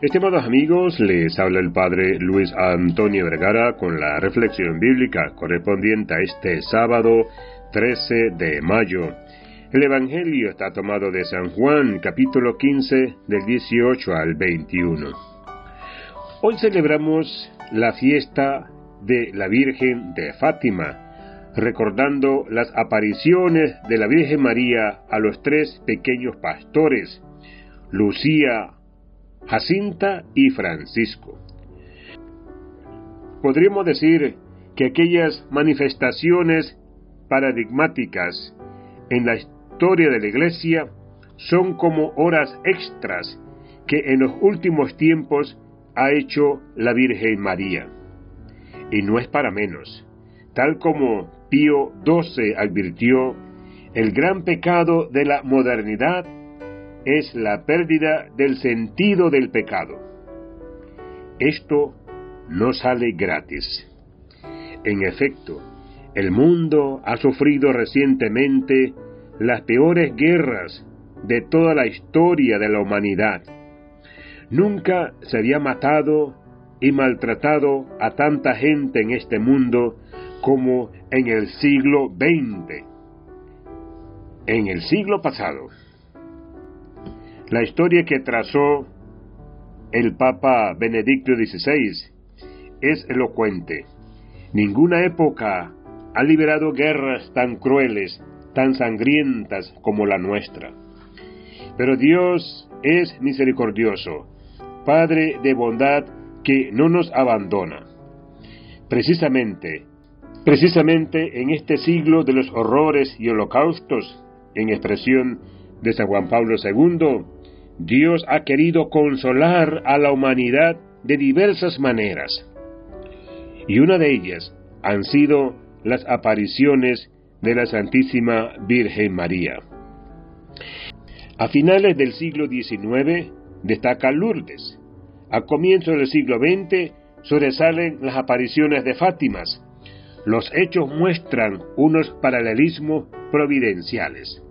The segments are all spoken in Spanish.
Estimados amigos, les habla el Padre Luis Antonio Vergara con la reflexión bíblica correspondiente a este sábado 13 de mayo. El Evangelio está tomado de San Juan, capítulo 15, del 18 al 21. Hoy celebramos la fiesta de la Virgen de Fátima, recordando las apariciones de la Virgen María a los tres pequeños pastores, Lucía, Jacinta y Francisco. Podríamos decir que aquellas manifestaciones paradigmáticas en la historia de la Iglesia son como horas extras que en los últimos tiempos ha hecho la Virgen María. Y no es para menos. Tal como Pío XII advirtió, el gran pecado de la modernidad es la pérdida del sentido del pecado. Esto no sale gratis. En efecto, el mundo ha sufrido recientemente las peores guerras de toda la historia de la humanidad. Nunca se había matado y maltratado a tanta gente en este mundo como en el siglo XX. En el siglo pasado, la historia que trazó el Papa Benedicto XVI es elocuente. Ninguna época ha liberado guerras tan crueles, tan sangrientas como la nuestra. Pero Dios es misericordioso, Padre de bondad que no nos abandona. Precisamente, precisamente en este siglo de los horrores y holocaustos, en expresión de San Juan Pablo II, Dios ha querido consolar a la humanidad de diversas maneras. Y una de ellas han sido las apariciones de la Santísima Virgen María. A finales del siglo XIX destaca Lourdes. A comienzos del siglo XX sobresalen las apariciones de Fátimas. Los hechos muestran unos paralelismos providenciales.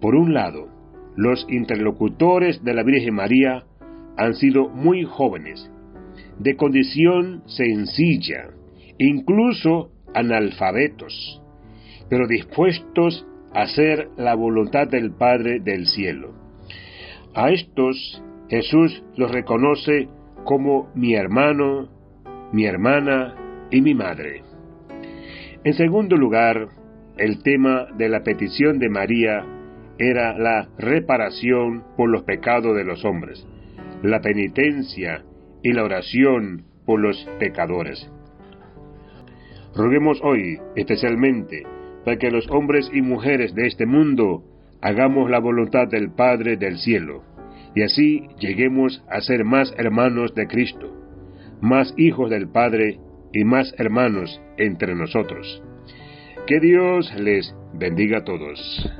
Por un lado, los interlocutores de la Virgen María han sido muy jóvenes, de condición sencilla, incluso analfabetos, pero dispuestos a hacer la voluntad del Padre del cielo. A estos Jesús los reconoce como mi hermano, mi hermana y mi madre. En segundo lugar, el tema de la petición de María era la reparación por los pecados de los hombres, la penitencia y la oración por los pecadores. Roguemos hoy, especialmente, para que los hombres y mujeres de este mundo hagamos la voluntad del Padre del cielo, y así lleguemos a ser más hermanos de Cristo, más hijos del Padre y más hermanos entre nosotros. Que Dios les bendiga a todos.